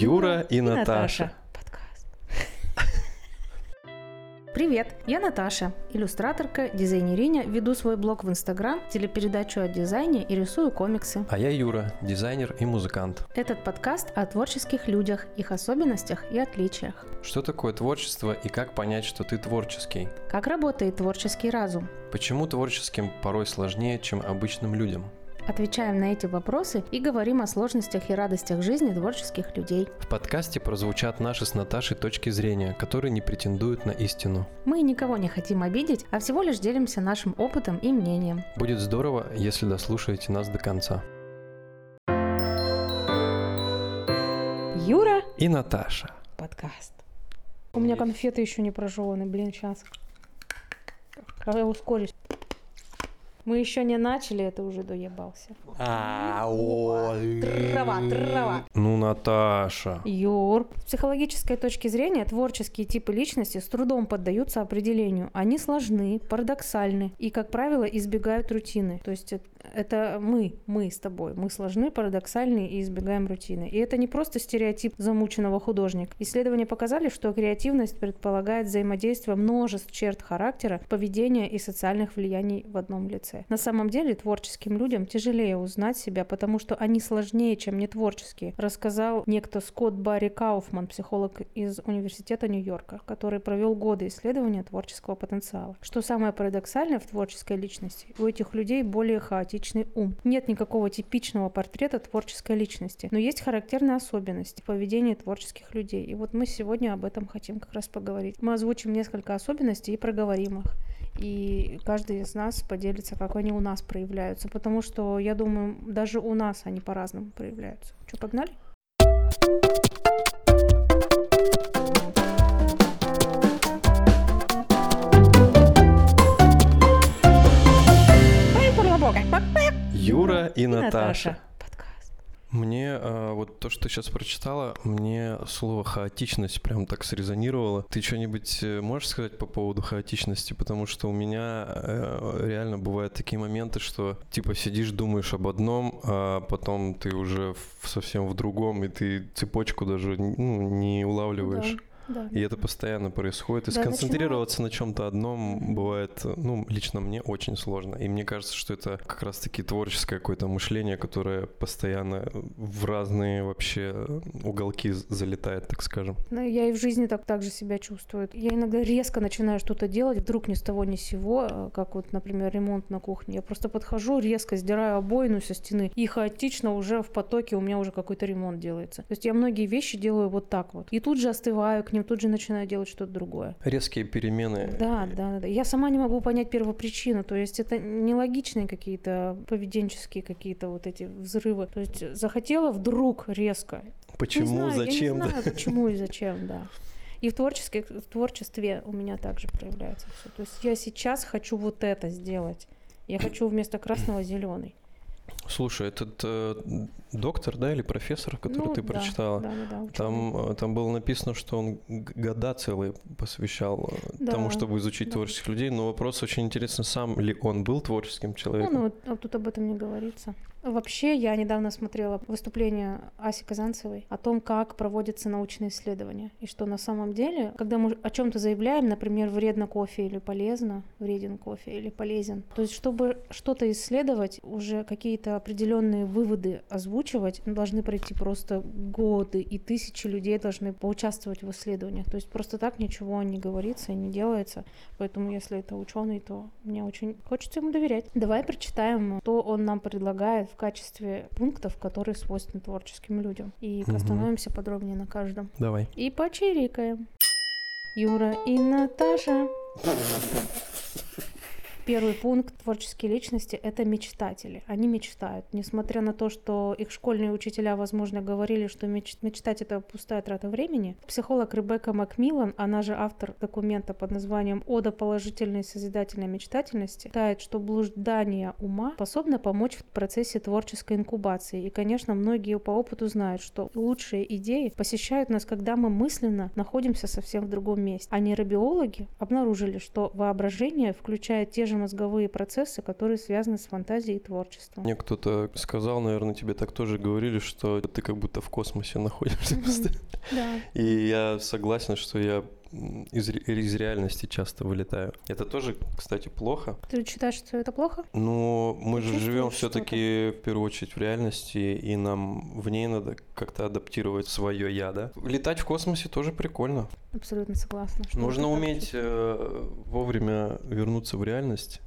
Юра и Наташа. Подкаст. Привет, я Наташа, иллюстраторка, дизайнериня, веду свой блог в Инстаграм, телепередачу о дизайне и рисую комиксы. А я Юра, дизайнер и музыкант. Этот подкаст о творческих людях, их особенностях и отличиях. Что такое творчество и как понять, что ты творческий? Как работает творческий разум? Почему творческим порой сложнее, чем обычным людям? Отвечаем на эти вопросы и говорим о сложностях и радостях жизни творческих людей. В подкасте прозвучат наши с Наташей точки зрения, которые не претендуют на истину. Мы никого не хотим обидеть, а всего лишь делимся нашим опытом и мнением. Будет здорово, если дослушаете нас до конца. Юра, И Наташа. подкаст. У меня конфеты еще не прожеваны, блин, сейчас. Я ускорюсь. Мы еще не начали, это уже доебался. Трава, трава. Ну, Наташа. Юр. С психологической точки зрения творческие типы личности с трудом поддаются определению. Они сложны, парадоксальны и, как правило, избегают рутины. То есть это мы, мы с тобой. Мы сложны, парадоксальны и избегаем рутины. И это не просто стереотип замученного художника. Исследования показали, что креативность предполагает взаимодействие множеств черт характера, поведения и социальных влияний в одном лице. На самом деле творческим людям тяжелее узнать себя, потому что они сложнее, чем нетворческие, рассказал некто Скотт Барри Кауфман, психолог из Университета Нью-Йорка, который провел годы исследования творческого потенциала. Что самое парадоксальное в творческой личности, у этих людей более хаотичный ум. Нет никакого типичного портрета творческой личности, но есть характерные особенности в поведении творческих людей. И вот мы сегодня об этом хотим как раз поговорить. Мы озвучим несколько особенностей и проговорим их. И каждый из нас поделится, как они у нас проявляются. Потому что, я думаю, даже у нас они по-разному проявляются. Что, погнали? Юра и Наташа. Подкаст. Мне э, вот то, что ты сейчас прочитала, мне слово хаотичность прям так срезонировало. Ты что-нибудь э, можешь сказать по поводу хаотичности? Потому что у меня э, реально бывают такие моменты, что типа сидишь, думаешь об одном, а потом ты уже совсем в другом, и ты цепочку даже ну, не улавливаешь. Да. И это постоянно происходит. И Да, сконцентрироваться на чем-то одном бывает, ну, лично мне очень сложно. И мне кажется, что это как раз-таки творческое какое-то мышление, которое постоянно в разные вообще уголки залетает, так скажем. Ну, я и в жизни так, так же себя чувствую. Я иногда резко начинаю что-то делать, вдруг ни с того ни с сего, э, как вот, например, ремонт на кухне. Я просто подхожу, резко сдираю обоину со стены, и хаотично уже в потоке у меня уже какой-то ремонт делается. То есть я многие вещи делаю вот так вот. И тут же остываю к ним, тут же начинаю делать что-то другое. Резкие перемены. Да, да, да. Я сама не могу понять первопричину. То есть это нелогичные какие-то поведенческие какие-то вот эти взрывы. То есть захотела вдруг резко, Почему, не знаю, зачем? Я не знаю, почему и зачем, да. И в, творческе, в творчестве у меня также проявляется все. То есть я сейчас хочу вот это сделать. Я хочу вместо красного зеленый. Слушай, этот э, доктор, да, или профессор, который Ну, ты да, прочитала, Да, да, да. Там, э, там было написано, что он года целые посвящал э, Да, тому, чтобы изучить да. творческих людей. Но вопрос очень интересно, сам ли он был творческим Ну, человеком? ну, вот, а тут об этом не говорится. Вообще, я недавно смотрела выступление Аси Казанцевой о том, как проводятся научные исследования. И что на самом деле, когда мы о чем-то заявляем, например, вредно кофе или полезно, вреден кофе или полезен, то есть чтобы что-то исследовать, уже какие-то определенные выводы озвучивать, должны пройти просто годы, и тысячи людей должны поучаствовать в исследованиях. То есть просто так ничего не говорится и не делается. Поэтому, если это ученый, то мне очень хочется ему доверять. Давай прочитаем, что он нам предлагает в качестве пунктов, которые свойственны творческим людям. И Мгм. остановимся подробнее на каждом. Давай. И почирикаем. Юра и Наташа. Первый пункт творческие личности — это мечтатели. Они мечтают. Несмотря на то, что их школьные учителя, возможно, говорили, что меч- мечтать — это пустая трата времени, психолог Ребекка Макмиллан, она же автор документа под названием «Ода положительной созидательной мечтательности», считает, что блуждание ума способно помочь в процессе творческой инкубации. И, конечно, многие по опыту знают, что лучшие идеи посещают нас, когда мы мысленно находимся совсем в другом месте. А нейробиологи обнаружили, что воображение включает те же мозговые процессы, которые связаны с фантазией и творчеством. Мне кто-то сказал, наверное, тебе так тоже говорили, что ты как будто в космосе находишься. Да. И я согласен, что я из, ре- из реальности часто вылетаю. Это тоже, кстати, плохо. Ты считаешь, что это плохо? Но мы Ты же живем все-таки в первую очередь в реальности, и нам в ней надо как-то адаптировать свое я, да? Летать в космосе тоже прикольно. Абсолютно согласна. Нужно уметь э, вовремя вернуться в реальность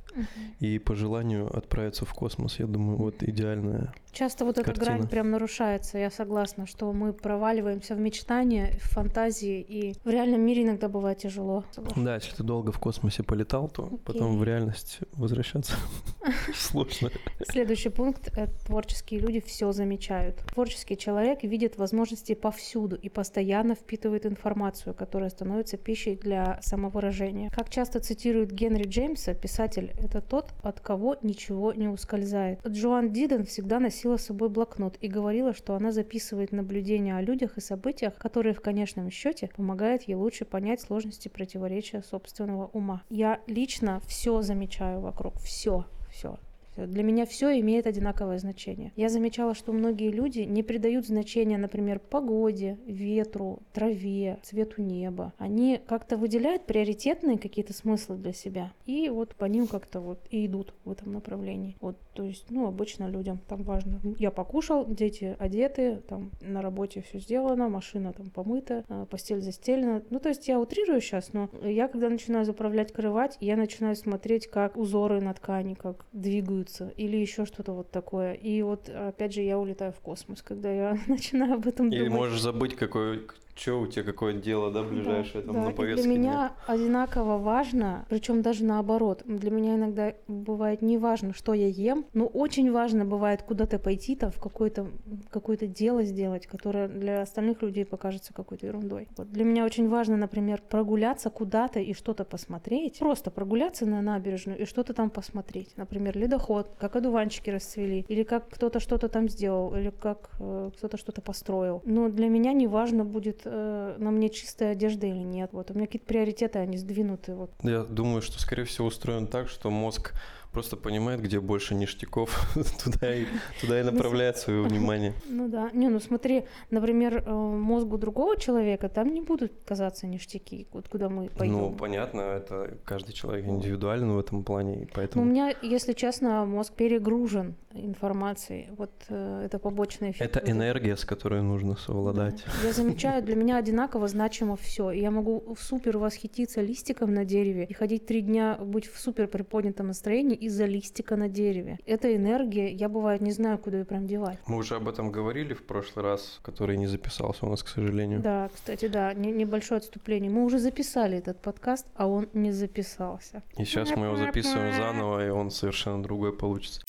И по желанию отправиться в космос. Я думаю, вот идеальная. Часто вот эта картина. грань прям нарушается, я согласна, что мы проваливаемся в мечтания, в фантазии, и в реальном мире иногда бывает тяжело. Согласна. Да, если ты долго в космосе полетал, то потом в реальность возвращаться сложно. Следующий пункт — творческие люди все замечают. Творческий человек видит возможности повсюду и постоянно впитывает информацию, которая становится пищей для самовыражения. Как часто цитирует Генри Джеймса, писатель — это тот, от кого ничего не ускользает. Джоан Диден всегда носила с собой блокнот и говорила, что она записывает наблюдения о людях и событиях, которые в конечном счете помогают ей лучше понять сложности противоречия собственного ума. Я лично все замечаю вокруг, все, все. Для меня все имеет одинаковое значение. Я замечала, что многие люди не придают значения, например, погоде, ветру, траве, цвету неба. Они как-то выделяют приоритетные какие-то смыслы для себя. И вот по ним как-то вот и идут в этом направлении. Вот, то есть, ну, обычно людям там важно. Я покушал, дети одеты, там на работе все сделано, машина там помыта, а, постель застелена. Ну, то есть я утрирую сейчас, но я когда начинаю заправлять кровать, я начинаю смотреть, как узоры на ткани, как двигаются или еще что-то вот такое. И вот опять же я улетаю в космос, когда я начинаю об этом Или думать. можешь забыть, какой, что у тебя какое дело, да, ближайшее там да, на и повестке Для дня. меня одинаково важно, причем даже наоборот. Для меня иногда бывает не важно, что я ем, но очень важно бывает куда-то пойти, там в какое-то какое-то дело сделать, которое для остальных людей покажется какой-то ерундой. Вот. Для меня очень важно, например, прогуляться куда-то и что-то посмотреть. Просто прогуляться на набережную и что-то там посмотреть. Например, ледоход, как одуванчики расцвели, или как кто-то что-то там сделал, или как э, кто-то что-то построил. Но для меня не важно будет э, на мне чистая одежда или нет. Вот у меня какие-то приоритеты, они сдвинуты. Вот. Я думаю, что, скорее всего, устроен так, что мозг просто понимает, где больше ништяков, туда и, туда и направляет свое внимание. Ну да. Не, ну смотри, например, э, мозгу другого человека там не будут казаться ништяки, вот куда мы пойдем. Ну, понятно, это каждый человек индивидуален в этом плане, и Ну, у поэтому... меня, если честно, мозг перегружен информацией. Вот э, это побочный эффект. Это энергия, с которой нужно совладать. Да. Я замечаю, для меня одинаково значимо все. Я могу супер восхититься листиком на дереве и ходить три дня, быть в супер приподнятом настроении из-за листика на дереве. Эта энергия, я бывает не знаю, куда ее прям девать. Мы уже об этом говорили в прошлый раз, который не записался у нас, к сожалению. Да, кстати, да, не- небольшое отступление. Мы уже записали этот подкаст, а он не записался. И сейчас мы его записываем заново, и он совершенно другой получится.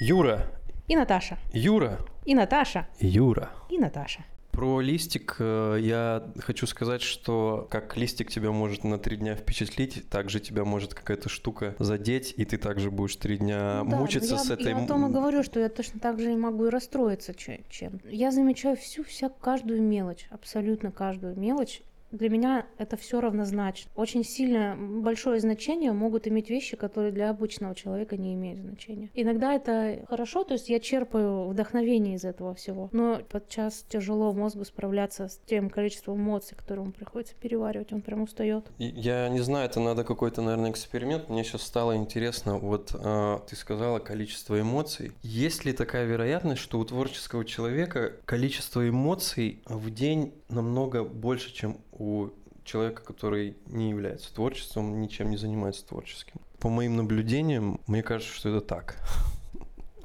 Юра, И Наташа, Юра, и Наташа, Юра. и Наташа. Про листик э, я хочу сказать, что как листик тебя может на три дня впечатлить, также тебя может какая-то штука задеть, и ты также будешь три дня Ну да, мучиться я, с этой... Я о том и говорю, что я точно так же и могу и расстроиться че- чем. Я замечаю всю, вся, каждую мелочь, абсолютно каждую мелочь. Для меня это все равнозначно. Очень сильно большое значение могут иметь вещи, которые для обычного человека не имеют значения. Иногда это хорошо, то есть я черпаю вдохновение из этого всего. Но подчас тяжело мозгу справляться с тем количеством эмоций, которые ему приходится переваривать. Он прям устает. Я не знаю, это надо какой-то, наверное, эксперимент. Мне сейчас стало интересно, вот э, ты сказала количество эмоций. Есть ли такая вероятность, что у творческого человека количество эмоций в день намного больше, чем у человека, который не является творчеством, ничем не занимается творческим? По моим наблюдениям, мне кажется, что это так.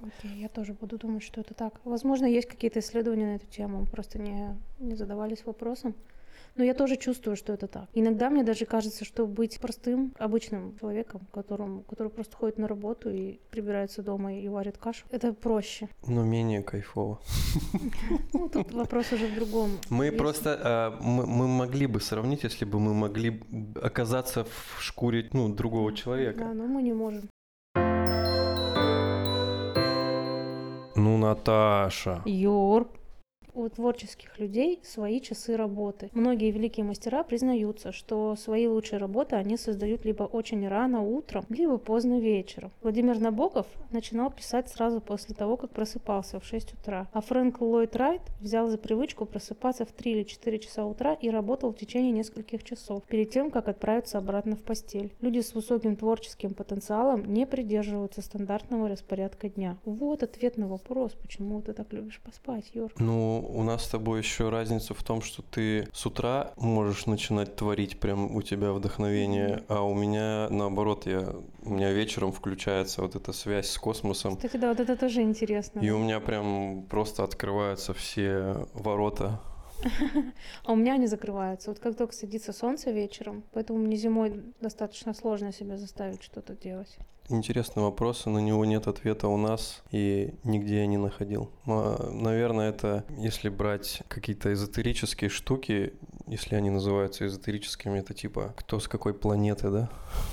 Окей, я тоже буду думать, что это так. Возможно, есть какие-то исследования на эту тему, просто не, не задавались вопросом. Но я тоже чувствую, что это так. Иногда мне даже кажется, что быть простым, обычным человеком, которым, который просто ходит на работу и прибирается дома и варит кашу, это проще. Но менее кайфово. Ну, тут вопрос уже в другом. Мы Есть- просто, э, мы, мы могли бы сравнить, если бы мы могли оказаться в шкуре ну, другого человека. Да, но мы не можем. Ну, Наташа. Юр, у творческих людей свои часы работы. Многие великие мастера признаются, что свои лучшие работы они создают либо очень рано утром, либо поздно вечером. Владимир Набоков начинал писать сразу после того, как просыпался в 6 утра, а Фрэнк Ллойд Райт взял за привычку просыпаться в 3 или 4 часа утра и работал в течение нескольких часов, перед тем, как отправиться обратно в постель. Люди с высоким творческим потенциалом не придерживаются стандартного распорядка дня. Вот ответ на вопрос, почему ты так любишь поспать, Юр. Ну, у нас с тобой еще разница в том, что ты с утра можешь начинать творить, прям у тебя вдохновение, а у меня наоборот, я, у меня вечером включается вот эта связь с космосом. Кстати, да, вот это тоже интересно. И у меня прям просто открываются все ворота а у меня они закрываются. Вот как только садится солнце вечером, поэтому мне зимой достаточно сложно себя заставить что-то делать. Интересный вопрос, на него нет ответа у нас, и нигде я не находил. А, наверное, это если брать какие-то эзотерические штуки, если они называются эзотерическими, это типа кто с какой планеты, да?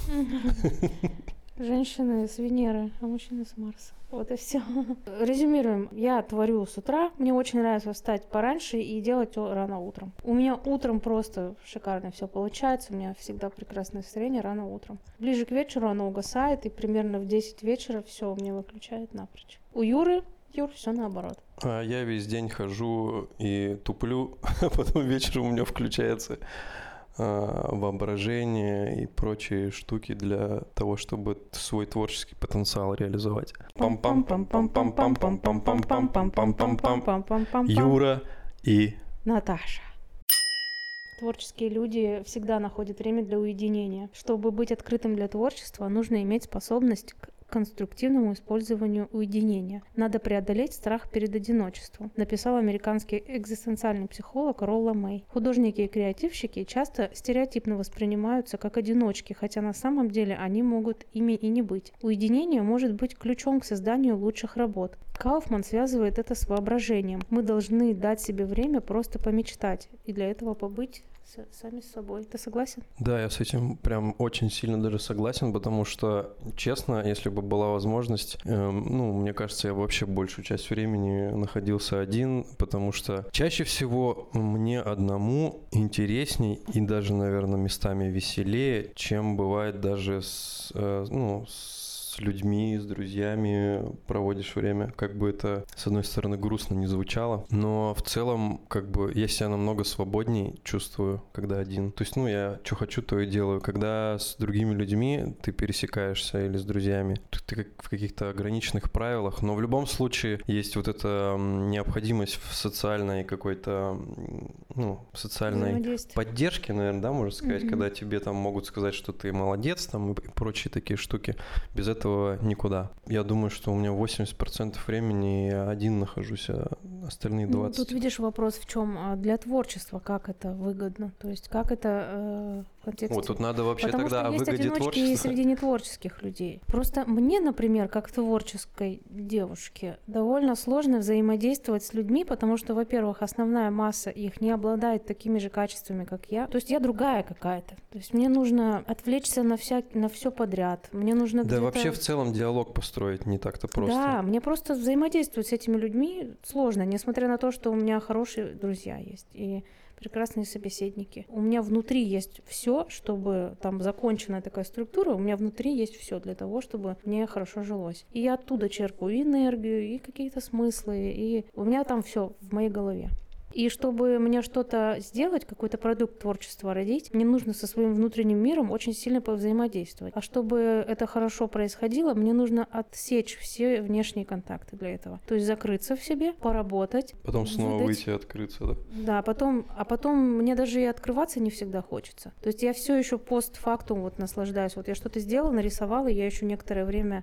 Женщины с Венеры, а мужчины с Марса. Вот и все. Резюмируем. Я творю с утра. Мне очень нравится встать пораньше и делать рано утром. У меня утром просто шикарно все получается. У меня всегда прекрасное настроение рано утром. Ближе к вечеру оно угасает, и примерно в 10 вечера все у меня выключает напрочь. У Юры Юр, все наоборот. А я весь день хожу и туплю, а потом вечером у меня включается воображение и прочие штуки для того, чтобы свой творческий потенциал реализовать. Юра и Наташа. Творческие люди всегда находят время для уединения. Чтобы быть открытым для творчества, нужно иметь способность к конструктивному использованию уединения. Надо преодолеть страх перед одиночеством, написал американский экзистенциальный психолог Ролла Мэй. Художники и креативщики часто стереотипно воспринимаются как одиночки, хотя на самом деле они могут ими и не быть. Уединение может быть ключом к созданию лучших работ. Кауфман связывает это с воображением. Мы должны дать себе время просто помечтать и для этого побыть сами с собой. Ты согласен? Да, я с этим прям очень сильно даже согласен, потому что, честно, если бы была возможность, э, ну, мне кажется, я вообще большую часть времени находился один, потому что чаще всего мне одному интересней и даже, наверное, местами веселее, чем бывает даже с, э, ну, с с людьми, с друзьями проводишь время. Как бы это, с одной стороны, грустно не звучало, но в целом, как бы, я себя намного свободней чувствую, когда один. То есть, ну, я что хочу, то и делаю. Когда с другими людьми ты пересекаешься или с друзьями, ты как в каких-то ограниченных правилах, но в любом случае есть вот эта необходимость в социальной какой-то, ну, социальной поддержке, наверное, да, можно сказать, mm-hmm. когда тебе там могут сказать, что ты молодец, там и прочие такие штуки. Без этого этого никуда. Я думаю, что у меня 80% времени я один нахожусь, а остальные 20%. Ну, тут видишь вопрос в чем? А для творчества как это выгодно? То есть как это э, контексте. Вот тут надо вообще Потому тогда что есть одиночки творчества. среди нетворческих людей. Просто мне, например, как творческой девушке, довольно сложно взаимодействовать с людьми, потому что, во-первых, основная масса их не обладает такими же качествами, как я. То есть я другая какая-то. То есть мне нужно отвлечься на, вся, на все подряд. Мне нужно Да вообще в целом диалог построить не так-то просто. Да, мне просто взаимодействовать с этими людьми сложно, несмотря на то, что у меня хорошие друзья есть. И прекрасные собеседники. У меня внутри есть все, чтобы там законченная такая структура, у меня внутри есть все для того, чтобы мне хорошо жилось. И я оттуда черпаю и энергию, и какие-то смыслы, и у меня там все в моей голове. И чтобы мне что-то сделать, какой-то продукт творчества родить, мне нужно со своим внутренним миром очень сильно повзаимодействовать. А чтобы это хорошо происходило, мне нужно отсечь все внешние контакты для этого. То есть закрыться в себе, поработать. Потом снова выдать... выйти и открыться, да? Да, потом, а потом мне даже и открываться не всегда хочется. То есть я все еще постфактум вот наслаждаюсь. Вот я что-то сделала, нарисовала, и я еще некоторое время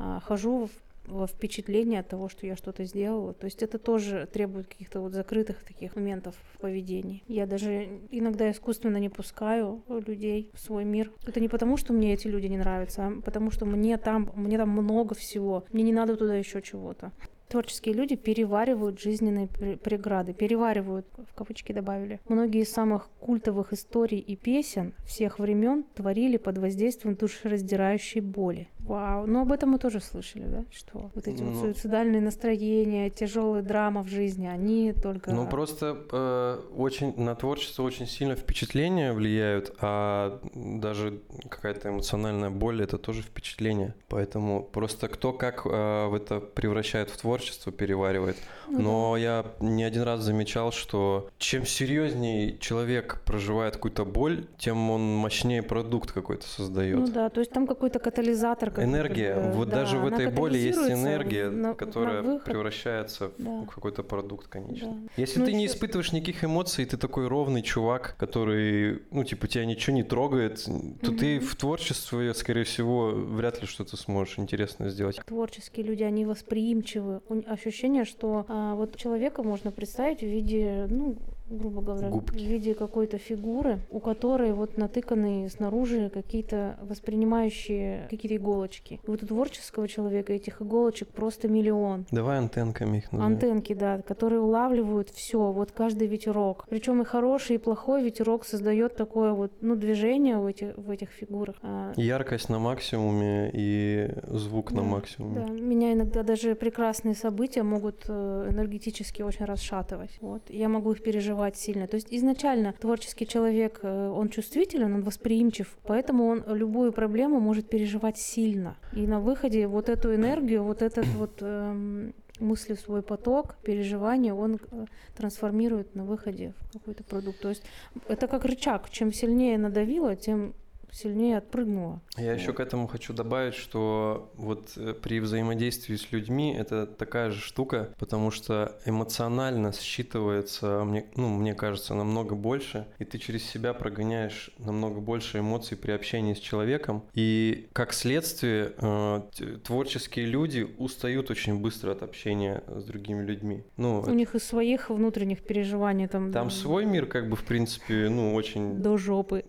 а, хожу в впечатление от того, что я что-то сделала. То есть это тоже требует каких-то вот закрытых таких моментов в поведении. Я даже иногда искусственно не пускаю людей в свой мир. Это не потому, что мне эти люди не нравятся, а потому что мне там, мне там много всего. Мне не надо туда еще чего-то. Творческие люди переваривают жизненные преграды, переваривают, в кавычки добавили. Многие из самых культовых историй и песен всех времен творили под воздействием душераздирающей боли. Вау, ну об этом мы тоже слышали, да, что вот эти вот Ну. суицидальные настроения, тяжелые драма в жизни, они только... Ну просто э, очень на творчество очень сильно впечатления влияют, а даже какая-то эмоциональная боль это тоже впечатление. Поэтому просто кто как э, в это превращает в творчество, переваривает. Ну да. Но я не один раз замечал, что чем серьезнее человек проживает какую-то боль, тем он мощнее продукт какой-то создает. Ну да, то есть там какой-то катализатор. Как Энергия. бы, вот да, даже в этой боли есть энергия, на- на которая выход. превращается в Да. какой-то продукт, конечно. Да. Если Ну, ты не испытываешь никаких эмоций, ты такой ровный чувак, который, ну, типа, тебя ничего не трогает, то ты Мгм. в творчестве, скорее всего, вряд ли что-то сможешь интересное сделать. Творческие люди, они восприимчивы. Ощущение, что а, вот человека можно представить в виде, ну, грубо говоря, Губки. в виде какой-то фигуры, у которой вот натыканы снаружи какие-то воспринимающие какие-то иголочки. И вот у творческого человека этих иголочек просто миллион. Давай антенками их назовем. Антенки, да, которые улавливают все, вот каждый ветерок. Причем и хороший, и плохой ветерок создает такое вот, ну, движение в этих, в этих фигурах. А, Яркость на максимуме и звук на Да, максимуме. Да, меня иногда даже прекрасные события могут э, энергетически очень расшатывать. Вот. Я могу их переживать сильно. То есть изначально творческий человек, э, он чувствителен, он восприимчив, поэтому он любую проблему может переживать сильно. И на выходе вот эту энергию, вот этот вот эм, мысли в свой поток, переживания, он э, трансформирует на выходе в какой-то продукт. То есть это как рычаг. Чем сильнее надавило, тем сильнее отпрыгнуло. Я еще к этому хочу добавить, что вот э, при взаимодействии с людьми это такая же штука, потому что эмоционально считывается, мне, ну, мне кажется, намного больше, и ты через себя прогоняешь намного больше эмоций при общении с человеком, и как следствие э, творческие люди устают очень быстро от общения с другими людьми. Ну, У них и своих внутренних переживаний там, там свой мир, как бы, в принципе, ну, очень до жопы.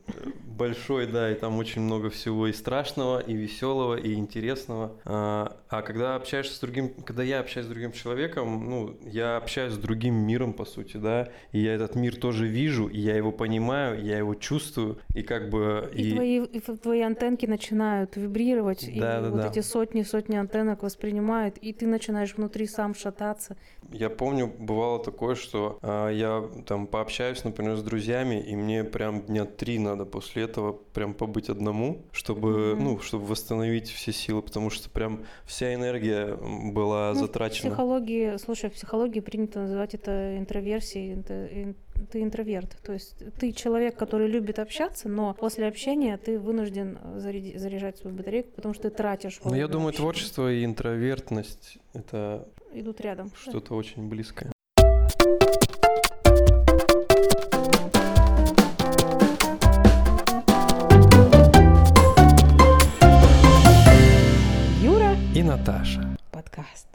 большой, да, и там очень много всего и страшного, и веселого, и интересного. А, а когда общаешься с другим, когда я общаюсь с другим человеком, ну, я общаюсь с другим миром, по сути, да, и я этот мир тоже вижу, и я его понимаю, я его чувствую, и как бы... И, твои, и твои антенки начинают вибрировать, и Да, да, вот да. эти сотни-сотни антеннок воспринимают, и ты начинаешь внутри сам шататься. Я помню, бывало такое, что а, я там пообщаюсь, например, с друзьями, и мне прям дня три надо после этого прям побыть одному, чтобы, Мгм. ну, чтобы восстановить все силы, потому что прям вся энергия была Ну, В затрачена. психологии, слушай, в психологии принято называть это интроверсией. Ты интроверт. То есть ты человек, который любит общаться, но после общения ты вынужден заряди- заряжать свою батарейку, потому что ты тратишь. Ну, я думаю, общения. творчество и интровертность — это идут рядом. да. что-то очень близкое. Юра, И Наташа. подкаст.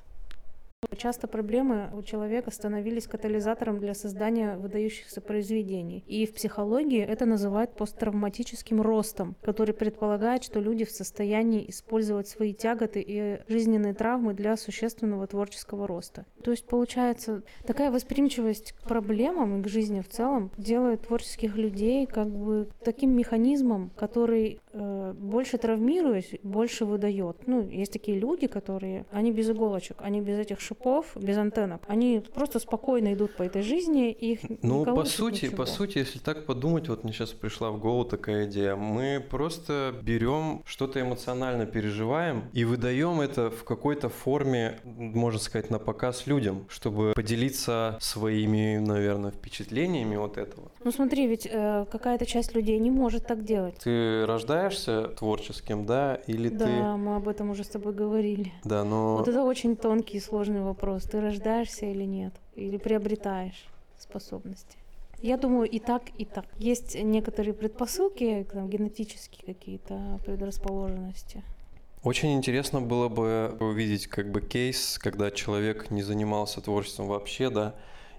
Часто проблемы у человека становились катализатором для создания выдающихся произведений. И в психологии это называют посттравматическим ростом, который предполагает, что люди в состоянии использовать свои тяготы и жизненные травмы для существенного творческого роста. То есть, получается, такая восприимчивость к проблемам и к жизни в целом делает творческих людей как бы таким механизмом, который э, больше травмируясь, больше выдает. Ну, есть такие люди, которые, они без иголочек, они без этих шипов, без антеннок. Они просто спокойно идут по этой жизни, и их Ну, по сути, ничего. по сути, если так подумать, вот мне сейчас пришла в голову такая идея. Мы просто берем что-то эмоционально переживаем и выдаем это в какой-то форме, можно сказать, на показ людям, чтобы поделиться своими, наверное, впечатлениями от этого. Ну, смотри, ведь э, какая-то часть людей не может так делать. Ты рождаешься творческим, да, или Да, ты... мы об этом уже с тобой говорили. Да, но... Вот это очень тонкий и сложный вопрос. Ты рождаешься или нет? Или приобретаешь способности? Я думаю, и так, и так. Есть некоторые предпосылки, там, генетические какие-то предрасположенности. Очень интересно было бы увидеть как бы кейс, когда человек не занимался творчеством вообще, да,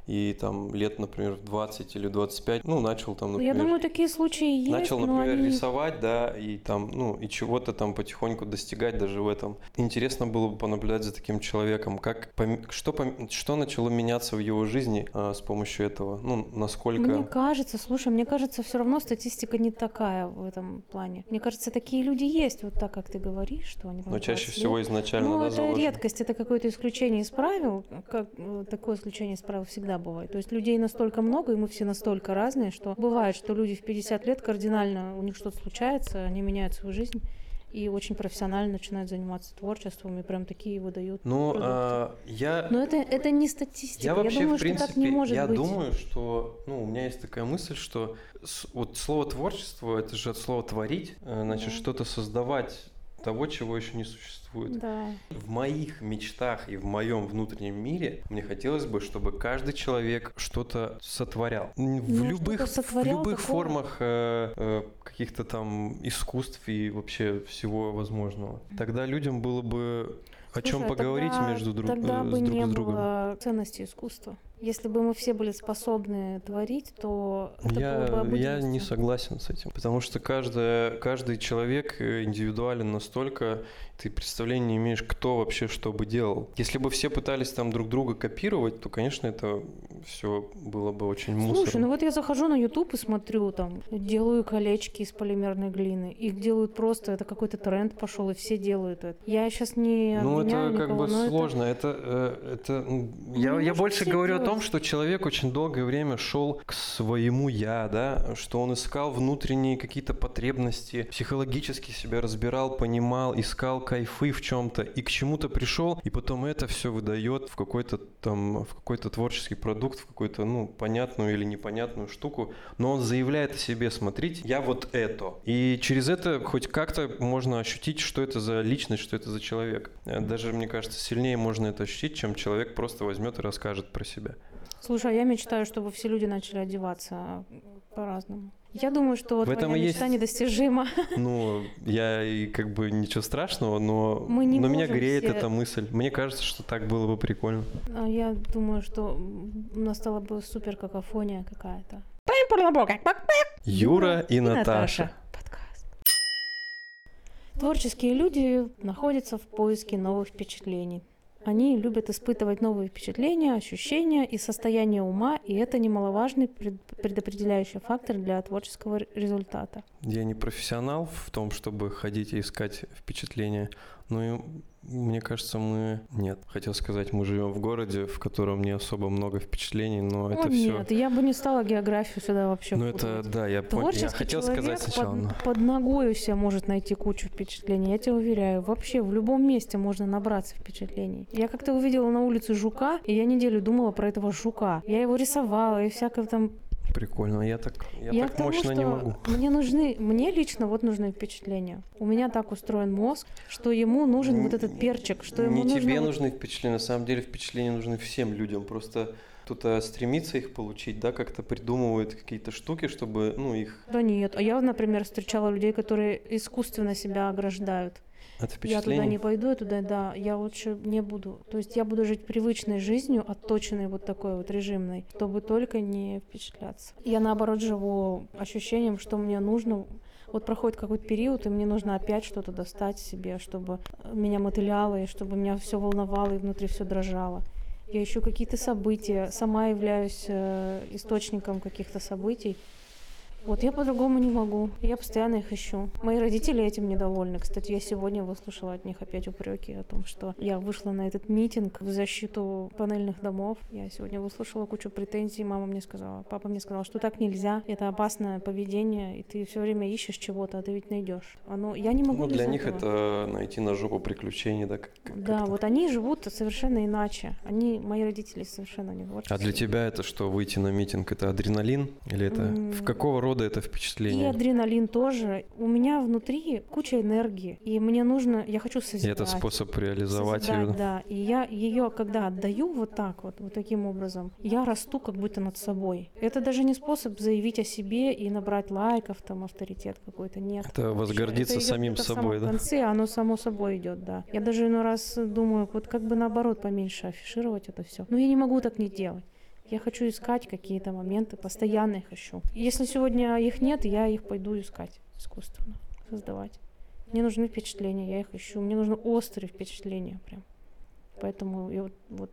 и там лет, например, в 20 или 25, ну, начал там, Ну, например... Я думаю, такие случаи есть, Начал, например, они... рисовать, да, и там, ну, и чего-то там потихоньку достигать даже в этом. Интересно было бы понаблюдать за таким человеком, как, что, что начало меняться в его жизни а, с помощью этого, ну, насколько... Мне кажется, слушай, мне кажется, все равно статистика не такая в этом плане. Мне кажется, такие люди есть, вот так, как ты говоришь, что они... там Но чаще 20 всего лет. изначально, Ну, да, это заложено. редкость, это какое-то исключение из правил. Как, такое исключение из правил всегда бывает. То есть людей настолько много, и мы все настолько разные, что бывает, что люди в 50 лет кардинально, у них что-то случается, они меняют свою жизнь и очень профессионально начинают заниматься творчеством, и прям такие выдают Ну, продукты. а, я... Но это, это не статистика. Я вообще, думаю, в принципе, что так не может я быть. думаю, что, ну, у меня есть такая мысль, что с- вот слово творчество, это же от слова творить, э, значит, Да. что-то создавать того, чего еще не существует. Да. В моих мечтах и в моем внутреннем мире мне хотелось бы, чтобы каждый человек что-то сотворял. В Ну, любых, что-то в сотворял любых такого? формах э, э, каких-то там искусств и вообще всего возможного. Тогда людям было бы о чем Слушай, а поговорить тогда- между друг, Тогда э, бы с друг не с другом. было ценности искусства. Если бы мы все были способны творить, то это было бы Я, я не согласен с этим, потому что каждая, каждый человек э, индивидуален настолько, ты представления не имеешь, кто вообще что бы делал. Если бы все пытались там друг друга копировать, то, конечно, это все было бы очень Слушай, мусорно. ну вот я захожу на YouTube и смотрю, там, делаю колечки из полимерной глины. Их делают просто, это какой-то тренд пошел, и все делают это. Я сейчас не Ну, это как никого, бы но это- сложно. Это, э, это, Ну, я, я больше говорю о том, что человек очень долгое время шел к своему я, да, что он искал внутренние какие-то потребности, психологически себя разбирал, понимал, искал кайфы в чем-то и к чему-то пришел, и потом это все выдает в какой-то там, в какой-то творческий продукт, в какую-то, ну, понятную или непонятную штуку, но он заявляет о себе, смотрите, я вот это. И через это хоть как-то можно ощутить, что это за личность, что это за человек. Даже, мне кажется, сильнее можно это ощутить, чем человек просто возьмет и расскажет про себя. Слушай, а я мечтаю, чтобы все люди начали одеваться по-разному. Я думаю, что В этом и мечта есть- недостижима. Ну, я и как бы ничего страшного, но, Мы не но меня греет все- эта мысль. Мне кажется, что так было бы прикольно. А Я думаю, что у нас стала бы супер какофония какая-то. Юра и, Наташа. Подкаст. Творческие люди находятся в поиске новых впечатлений. Они любят испытывать новые впечатления, ощущения и состояние ума, и это немаловажный пред- предопределяющий фактор для творческого результата. Я не профессионал в том, чтобы ходить и искать впечатления, но и мне кажется, мы... Нет, хотел сказать, мы живем в городе, в котором не особо много впечатлений, но это О, все... нет, я бы не стала географию сюда вообще Ну это, да, я понял. Я хотел сказать сначала, но... под, под ногой у себя может найти кучу впечатлений, я тебя уверяю. Вообще в любом месте можно набраться впечатлений. Я как-то увидела на улице жука, и я неделю думала про этого жука. Я его рисовала и всякое там. Прикольно, я так, я Я так тому, мощно не могу. Мне нужны, мне лично вот нужны впечатления. У меня так устроен мозг, что ему нужен вот этот перчик, что ему не нужно тебе вот- нужны впечатления, на самом деле впечатления нужны всем людям. Просто кто-то стремится их получить, да, как-то придумывает какие-то штуки, чтобы, ну, их Да нет, а я, например, встречала людей, которые искусственно себя ограждают. От Я туда не пойду, я туда, да, я лучше не буду. То есть я буду жить привычной жизнью, отточенной вот такой вот режимной, чтобы только не впечатляться. Я наоборот живу ощущением, что мне нужно вот проходит какой-то период, и мне нужно опять что-то достать себе, чтобы меня мотыляло, и чтобы меня все волновало, и внутри все дрожало. Я ищу какие-то события, сама являюсь э, источником каких-то событий. Вот я по-другому не могу. Я постоянно их ищу. Мои родители этим недовольны. Кстати, я сегодня выслушала от них опять упреки о том, что я вышла на этот митинг в защиту панельных домов. Я сегодня выслушала кучу претензий. Мама мне сказала, папа мне сказал, что так нельзя. Это опасное поведение, и ты все время ищешь чего-то, а ты ведь найдешь. Оно, я не могу Ну, для них этого. это найти на жопу приключений, да, как- как- Да, вот они живут совершенно иначе. Они, мои родители, совершенно не А творческие. для тебя это что, выйти на митинг, это адреналин? Или это М. в какого рода это И впечатление? адреналин тоже. У меня внутри куча энергии, и мне нужно, я хочу И созидать. это способ реализовать созидать, её? да. И я ее, когда отдаю вот так вот, вот таким образом, я расту как будто над собой. Это даже не способ заявить о себе и набрать лайков, там, авторитет какой-то, нет. Это возгордиться Это самим в собой, да? конце, оно само собой идет, да. Я даже иной раз думаю, вот как бы наоборот поменьше афишировать это все. Но я не могу так не делать. Я хочу искать какие-то моменты, постоянно их ищу. Если сегодня их нет, я их пойду искать искусственно, создавать. Мне нужны впечатления, я их ищу. Мне нужны острые впечатления прям. Поэтому я вот, вот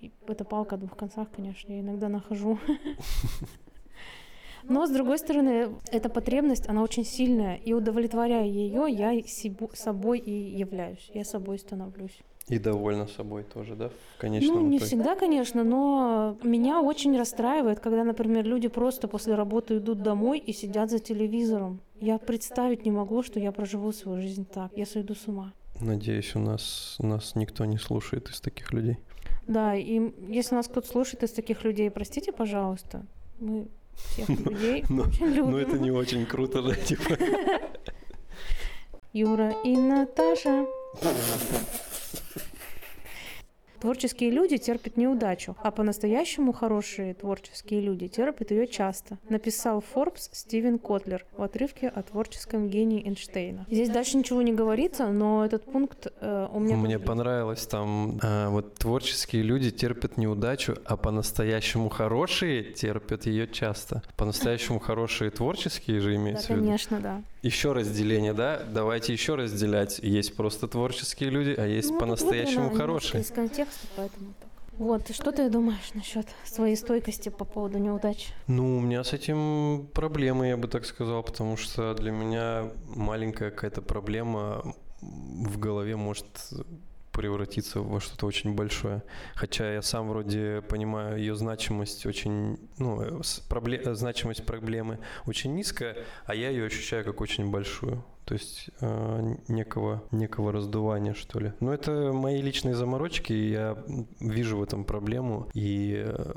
и это палка о двух концах, конечно, я иногда нахожу. Но, с другой стороны, эта потребность, она очень сильная, и удовлетворяя ее, я собой и являюсь, я собой становлюсь. И довольна собой тоже, да, в конечном Ну, не итоге? всегда, конечно, но меня очень расстраивает, когда, например, люди просто после работы идут домой и сидят за телевизором. Я представить не могу, что я проживу свою жизнь так. Я сойду с ума. Надеюсь, у нас, нас никто не слушает из таких людей. Да, и если нас кто-то слушает из таких людей, простите, пожалуйста, мы всех людей Но- любим. Ну, это не очень круто, да, типа. Юра и Наташа. Творческие люди терпят неудачу, а по-настоящему хорошие творческие люди терпят ее часто, написал Forbes Стивен Котлер в отрывке о творческом гении Эйнштейна. Здесь дальше ничего не говорится, но этот пункт э, у меня... Мне тоже- понравилось там, а, вот творческие люди терпят неудачу, а по-настоящему хорошие терпят ее часто. По-настоящему хорошие творческие же Да, имеется в виду. конечно, да. Еще разделение, да? Давайте еще разделять. Есть просто творческие люди, а есть Ну, по-настоящему хорошие. Из контекста, поэтому так. Вот, и что ты думаешь насчет своей стойкости по поводу неудач? Ну, у меня с этим проблемы, я бы так сказал, потому что для меня маленькая какая-то проблема в голове может превратиться во что-то очень большое. Хотя я сам вроде понимаю ее значимость очень, ну, пробле- э, значимость проблемы очень низкая, а я ее ощущаю как очень большую. То есть э, некого, некого раздувания, что ли. Но это мои личные заморочки, я вижу в этом проблему и э,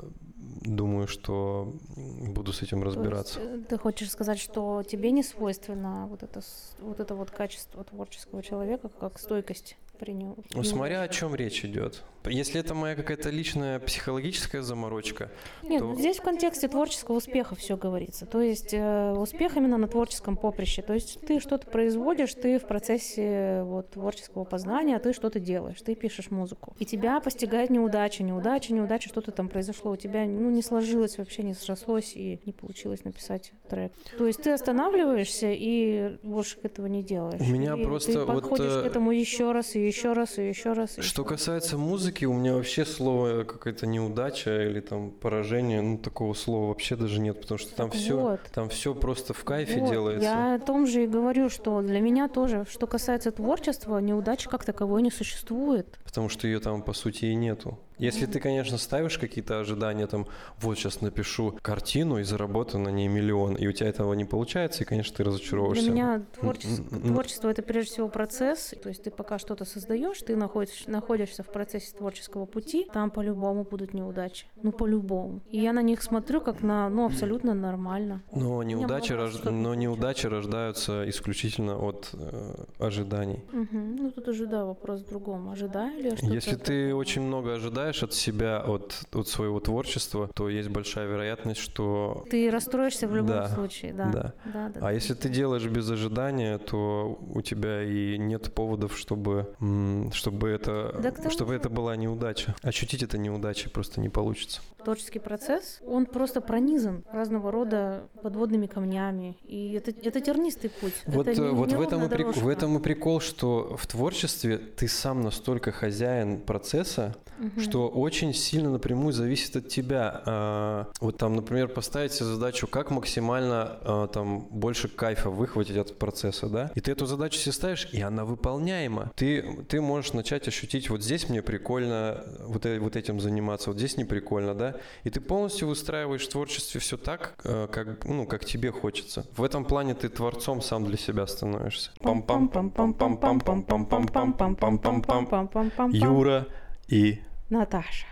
думаю, что буду с этим То есть, разбираться. э, ты хочешь сказать, что тебе не свойственно вот это, вот это вот качество творческого человека, как стойкость при не- Ну, смотря о чем речь идет. Если это моя какая-то личная психологическая заморочка, Нет, то- здесь в контексте творческого успеха все говорится. То есть э, успех именно на творческом поприще. То есть ты что-то производишь, ты в процессе вот, творческого познания, ты что-то делаешь, ты пишешь музыку. И тебя постигает неудача, неудача, неудача, что-то там произошло. У тебя ну, не сложилось вообще, не срослось и не получилось написать трек. То есть ты останавливаешься и больше этого не делаешь. У меня И просто ты вот, подходишь э, к этому еще раз и еще раз и еще раз. и Что еще раз. касается музыки, у меня вообще слово какая-то неудача или там поражение, ну такого слова вообще даже нет, потому что там Так все, вот. там все просто в кайфе Вот, делается. Я о том же и говорю, что для меня тоже, что касается творчества, неудачи как таковой не существует. Потому что ее там по сути и нету. Если ты, конечно, ставишь какие-то ожидания, там, вот сейчас напишу картину и заработаю на ней миллион, и у тебя этого не получается, и, конечно, ты разочаровываешься. Для меня творчество, творчество это прежде всего процесс. То есть ты пока что-то создаешь, ты находишь, находишься в процессе творческого пути, там по-любому будут неудачи. Ну, по-любому. И я на них смотрю как на, ну, абсолютно нормально. Но неудачи, рож- но неудачи рождаются исключительно от э, ожиданий. Мгм. Ну, тут уже, да, вопрос в другом. Ожидаю ли я что-то? Если ты очень много ожидаешь от себя, от, от своего творчества, то есть большая вероятность, что... Ты расстроишься в любом Да, случае, да. да. да, да, А да. если ты делаешь без ожидания, то у тебя и нет поводов, чтобы, чтобы, это, Да чтобы это была неудача. Ощутить это неудачей просто не получится. Творческий процесс, он просто пронизан разного рода подводными камнями. И это, это тернистый путь. Вот, это э, не- вот не в, этом и ровная прик- в этом и прикол, что в творчестве ты сам настолько хозяин процесса, Мгм. что очень сильно напрямую зависит от тебя. А, Вот там, например, поставить себе задачу, как максимально а, там больше кайфа выхватить от процесса, да? И ты эту задачу себе ставишь, и она выполняема. Ты, ты можешь начать ощутить, вот здесь мне прикольно вот, э- вот этим заниматься, вот здесь не прикольно, да? И ты полностью выстраиваешь в творчестве все так, э, как, ну, как тебе хочется. В этом плане ты творцом сам для себя становишься. Пам-пам-пам-пам-пам-пам-пам-пам-пам-пам-пам-пам. Пам-пам-пам-пам-пам-пам-пам. Юра и Наташа.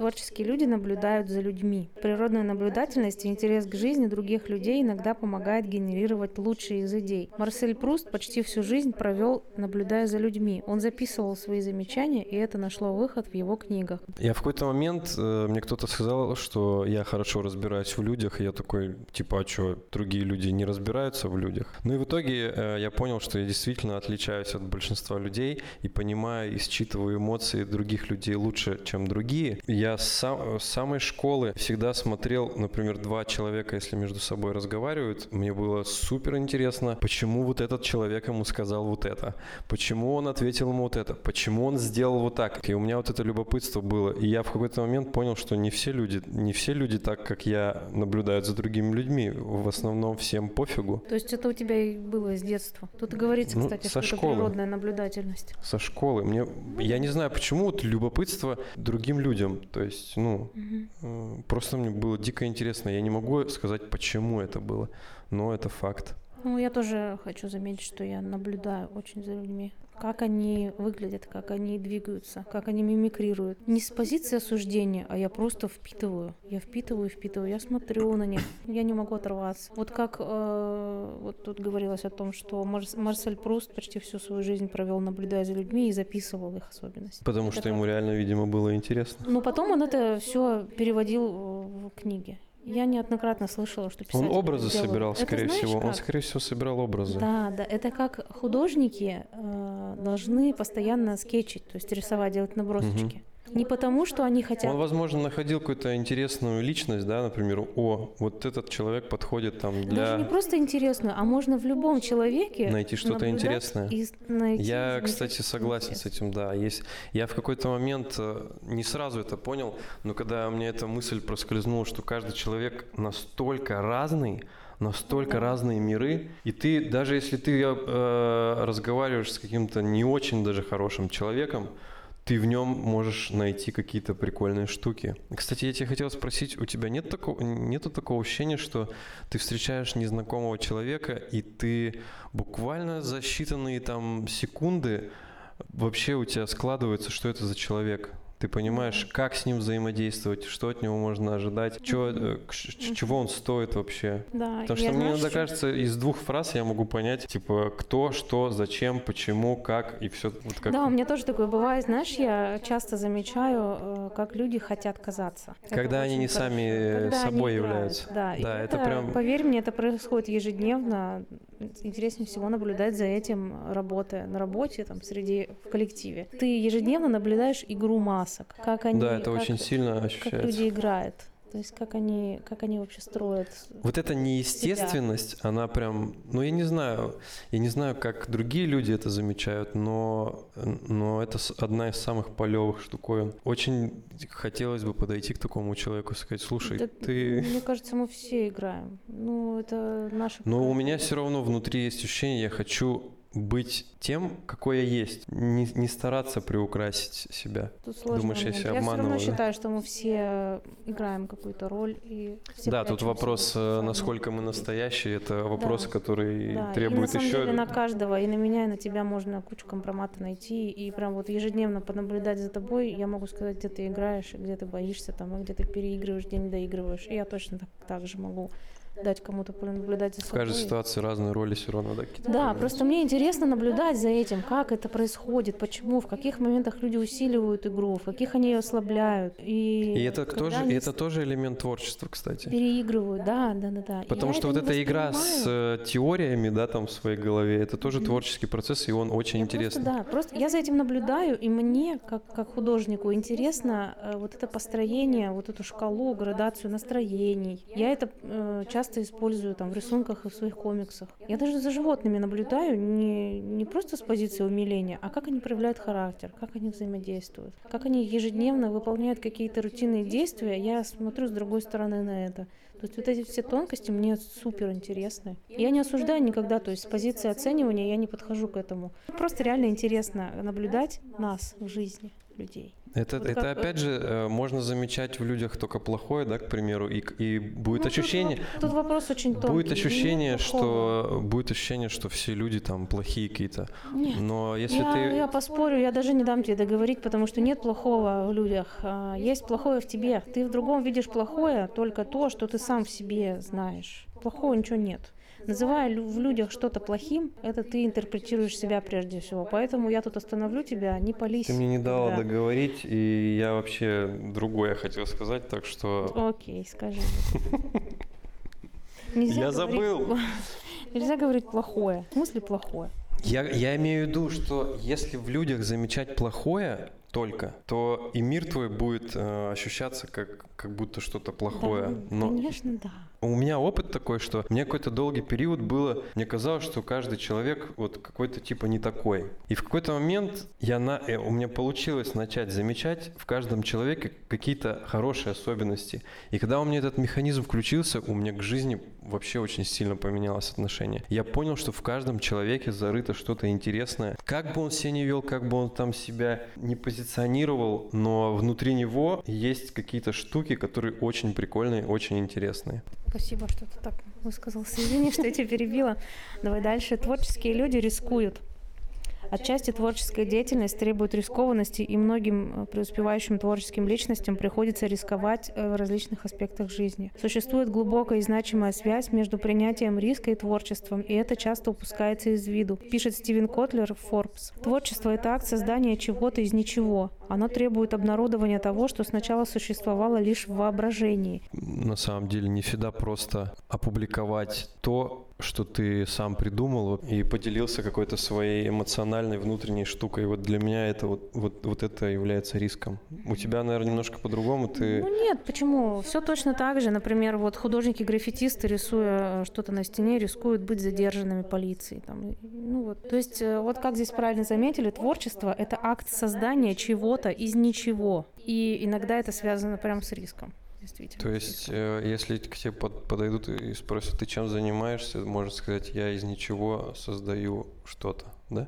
Творческие люди наблюдают за людьми. Природная наблюдательность и интерес к жизни других людей иногда помогает генерировать лучшие из идей. Марсель Пруст почти всю жизнь провел, наблюдая за людьми. Он записывал свои замечания, и это нашло выход в его книгах. Я в какой-то момент, э, мне кто-то сказал, что я хорошо разбираюсь в людях, и я такой, типа, а что, другие люди не разбираются в людях? Ну и в итоге э, я понял, что я действительно отличаюсь от большинства людей и понимаю и считываю эмоции других людей лучше, чем другие. Я с, сам, с самой школы всегда смотрел, например, два человека, если между собой разговаривают, мне было супер интересно, почему вот этот человек ему сказал вот это, почему он ответил ему вот это, почему он сделал вот так. И у меня вот это любопытство было. И я в какой-то момент понял, что не все люди, не все люди так, как я, наблюдают за другими людьми. В основном всем пофигу. То есть это у тебя и было с детства? Тут говорится, Ну, кстати, со что это школы. природная наблюдательность. Со школы. Мне, я не знаю, почему вот любопытство другим людям. То есть, ну, э, просто мне было дико интересно. Я не могу сказать, почему это было, но это факт. Ну, я тоже хочу заметить, что я наблюдаю очень за людьми. Как они выглядят, как они двигаются, как они мимикрируют. Не с позиции осуждения, а я просто впитываю. Я впитываю, впитываю, я смотрю на них. Я не могу оторваться. Вот как э, вот тут говорилось о том, что Марс- Марсель Пруст почти всю свою жизнь провел, наблюдая за людьми и записывал их особенности. Потому что Это ему реально, видимо, было интересно. Но потом он это все переводил э, в книги. Я неоднократно слышала, что писатели Он образы делают. собирал, Это скорее знаешь всего. Он, как? скорее всего, собирал образы. Да, да, это как художники э, должны постоянно скетчить, то есть рисовать, делать набросочки. Не потому, что они хотят. Он, возможно, находил какую-то интересную личность, да, например, о, вот этот человек подходит там Даже не для... просто интересную, а можно в любом человеке Найти что-то интересное. и с- найти Я, кстати, согласен с интерес. этим, да. Есть... Я в какой-то момент э, не сразу это понял, но когда мне эта мысль проскользнула, что каждый человек настолько разный, настолько разные миры, и ты, даже если ты э, разговариваешь с каким-то не очень даже хорошим человеком, ты в нем можешь найти какие-то прикольные штуки. Кстати, я тебя хотел спросить, у тебя нет такого, нету такого ощущения, что ты встречаешь незнакомого человека, и ты буквально за считанные там секунды вообще у тебя складывается, что это за человек? Ты понимаешь, как с ним взаимодействовать, что от него можно ожидать, чё, э, чего он стоит вообще. Да, Потому что мне иногда кажется, из двух фраз я могу понять, типа, кто, что, зачем, почему, как, и все вот как. Да, у меня тоже такое бывает. Знаешь, я часто замечаю, э, как люди хотят казаться. Это Когда они очень не хорошо. сами, Когда они собой являются. Да, Да, это прям- Поверь мне, это происходит ежедневно. Интереснее всего наблюдать за этим, работая на работе, там, среди в коллективе. Ты ежедневно наблюдаешь игру масок, как они, Да, это как- очень сильно как ощущается. люди играют. То есть как они, как они вообще строят. Вот эта неестественность, она прям, ну я не знаю, я не знаю, как другие люди это замечают, но, но это одна из самых полевых штуковин. Очень хотелось бы подойти к такому человеку и сказать, слушай, Да, ты... Мне кажется, мы все играем. Ну, это наша... Но у меня все равно внутри есть ощущение, я хочу быть тем, какой я есть, не, не стараться приукрасить себя. Тут сложный Думаешь, я момент. себя Я все равно обманываю, да? считаю, что мы все играем какую-то роль. И все да, тут вопрос, э, насколько мы настоящие, это вопрос, Да. который Да, и требует на самом еще... деле на каждого, и на меня, и на тебя можно кучу компромата найти, и прям вот ежедневно понаблюдать за тобой, я могу сказать, где ты играешь, и где ты боишься, там, и где ты переигрываешь, где не доигрываешь. И я точно так, так же могу дать кому-то понаблюдать за В собой. каждой ситуации разные роли все равно, да, какие-то Да, появляются. просто мне интересно наблюдать за этим, как это происходит, почему, в каких моментах люди усиливают игру, в каких они ее ослабляют. И, И это тоже, они это тоже элемент творчества, кстати. переигрывают, да, да, да, да. Потому я что вот эта игра с э, теориями, да, там в своей голове, это тоже творческий процесс, и он очень Я интересный. Просто, да, просто я за этим наблюдаю, и мне, как, как художнику, интересно э, вот это построение, вот эту шкалу, градацию настроений. Я это э, часто использую там в рисунках и в своих комиксах. Я даже за животными наблюдаю не, не просто с позиции умиления, а как они проявляют характер, как они взаимодействуют, как они ежедневно выполняют какие-то рутинные действия. Я смотрю с другой стороны на это. То есть вот эти все тонкости мне супер интересны. Я не осуждаю никогда, то есть с позиции оценивания я не подхожу к этому. Просто реально интересно наблюдать нас в жизни людей. Это, Вот это как- опять же э, можно замечать в людях только плохое, да, к примеру, и, и будет Ну, тут ощущение, воп- Тут, вопрос очень тонкий. будет ощущение, что будет ощущение, что все люди там плохие какие-то. Нет. Но если я, ты я поспорю, я даже не дам тебе договорить, потому что нет плохого в людях. а, Есть плохое в тебе. Ты в другом видишь плохое только то, что ты сам в себе знаешь. Плохого ничего нет. Называя в людях что-то плохим, это ты интерпретируешь себя прежде всего. Поэтому я тут остановлю тебя, не пались. ты мне не дала Да. договорить, и я вообще другое хотел сказать, так что Окей, скажи. Я забыл. Нельзя говорить плохое. В смысле плохое? Я, я имею в виду, что если в людях замечать плохое только, то и мир твой будет э, ощущаться как, как будто что-то плохое. Да, Но Конечно, да. у меня опыт такой, что мне какой-то долгий период было, мне казалось, что каждый человек вот какой-то типа не такой. И в какой-то момент я на, э, у меня получилось начать замечать в каждом человеке какие-то хорошие особенности. И когда у меня этот механизм включился, у меня к жизни вообще очень сильно поменялось отношение. Я понял, что в каждом человеке зарыто что-то интересное. Как бы он себя не вел, как бы он там себя не позиционировал, но внутри него есть какие-то штуки, которые очень прикольные, очень интересные. Спасибо, что ты так высказался. Извини, что я тебя перебила. Давай дальше. Творческие люди рискуют. Отчасти творческая деятельность требует рискованности, и многим э, преуспевающим творческим личностям приходится рисковать э, в различных аспектах жизни. Существует глубокая и значимая связь между принятием риска и творчеством, и это часто упускается из виду, пишет Стивен Котлер в Forbes. Творчество — это акт создания чего-то из ничего. Оно требует обнародования того, что сначала существовало лишь в воображении. на самом деле не всегда просто опубликовать то, что ты сам придумал и поделился какой-то своей эмоциональной внутренней штукой. Вот для меня это вот, вот, вот это является риском. У тебя, наверное, немножко по-другому. Ты Ну нет, почему? Все точно так же. Например, вот художники-граффитисты, рисуя что-то на стене, рискуют быть задержанными полицией. Там, ну вот. То есть, э, вот как здесь правильно заметили, творчество — это акт создания чего-то из ничего. И иногда это связано прям с риском. Действительно. То есть, э, если к тебе под- подойдут и спросят, ты чем занимаешься, можешь сказать, я из ничего создаю что-то, да?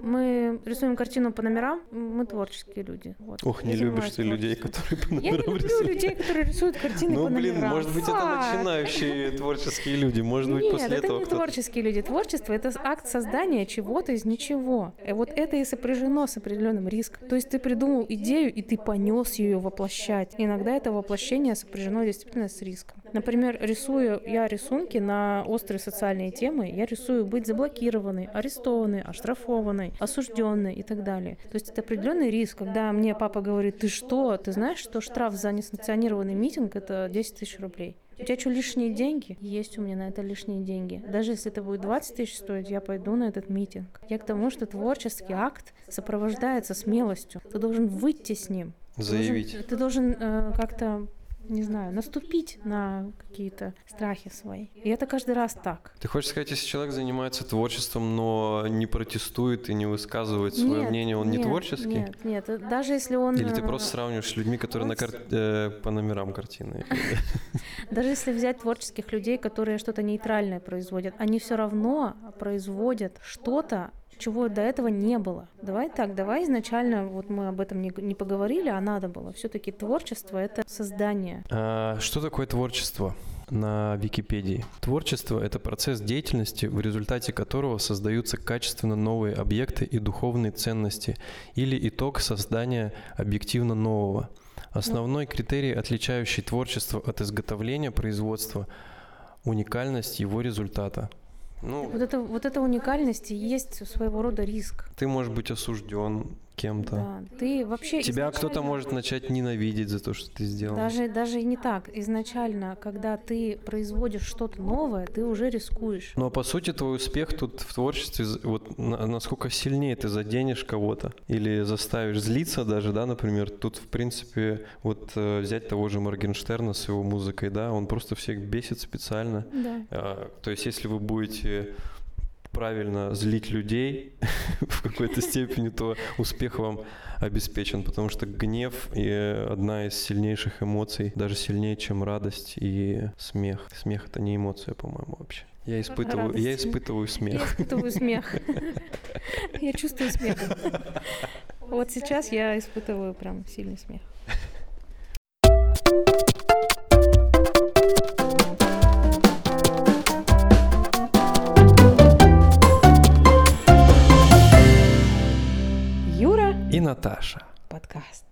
Мы рисуем картину по номерам, мы творческие люди. Вот. Ох, не любишь ты людей, которые по Я не номерам люблю рисуют. людей, которые рисуют картины Ну, по блин, номерам. может быть, это начинающие творческие люди. Может быть, Нет, после это этого не кто-то... творческие люди. Творчество — это акт создания чего-то из ничего. И вот это и сопряжено с определенным риском. То есть ты придумал идею, и ты понес ее воплощать. Иногда это воплощение сопряжено действительно с риском. Например, рисую я рисунки на острые социальные темы, я рисую быть заблокированной, арестованной, оштрафованной, осужденной и так далее. То есть это определенный риск, когда мне папа говорит, ты что, ты знаешь, что штраф за несанкционированный митинг это 10 тысяч рублей? У тебя что, лишние деньги? Есть у меня на это лишние деньги. Даже если это будет 20 тысяч стоить, я пойду на этот митинг. Я к тому, что творческий акт сопровождается смелостью. Ты должен выйти с ним. Ты должен- Заявить. Ты должен э, как-то, не знаю, наступить на какие-то страхи свои. И это каждый раз так. Ты хочешь сказать, если человек занимается творчеством, но не протестует и не высказывает свое Нет, мнение, он не нет, творческий? Нет, нет. э, Даже если он... Или ты э, просто сравниваешь с людьми, которые на вот кар- э, по номерам картины? Даже если взять творческих людей, которые что-то нейтральное производят, они все равно производят что-то, чего до этого не было. Давай так, давай изначально, вот мы об этом не, не поговорили, а надо было. Все-таки творчество это создание. А, Что такое творчество? На Википедии. Творчество — это процесс деятельности, в результате которого создаются качественно новые объекты и духовные ценности или итог создания объективно нового. Основной критерий, отличающий творчество от изготовления производства — уникальность его результата. Ну, Вот это, вот эта уникальность и есть своего рода риск. ты можешь быть осужден кем-то. Да. Ты вообще Тебя кто-то изначально- может начать ненавидеть за то, что ты сделал. Даже, даже и не так. Изначально, когда ты производишь что-то новое, ты уже рискуешь. Но по сути твой успех тут в творчестве, вот на- насколько сильнее ты заденешь кого-то или заставишь злиться даже, да, например, тут в принципе вот э, взять того же Моргенштерна с его музыкой, да, он просто всех бесит специально. Да. А, То есть если вы будете правильно злить людей в какой-то степени, то успех вам обеспечен, потому что гнев и одна из сильнейших эмоций, даже сильнее, чем радость и смех. Смех это не эмоция, по-моему, вообще. Я испытываю, я испытываю Я смех. испытываю смех. Я чувствую смех. Вот сейчас я испытываю прям сильный смех. И Наташа. подкаст.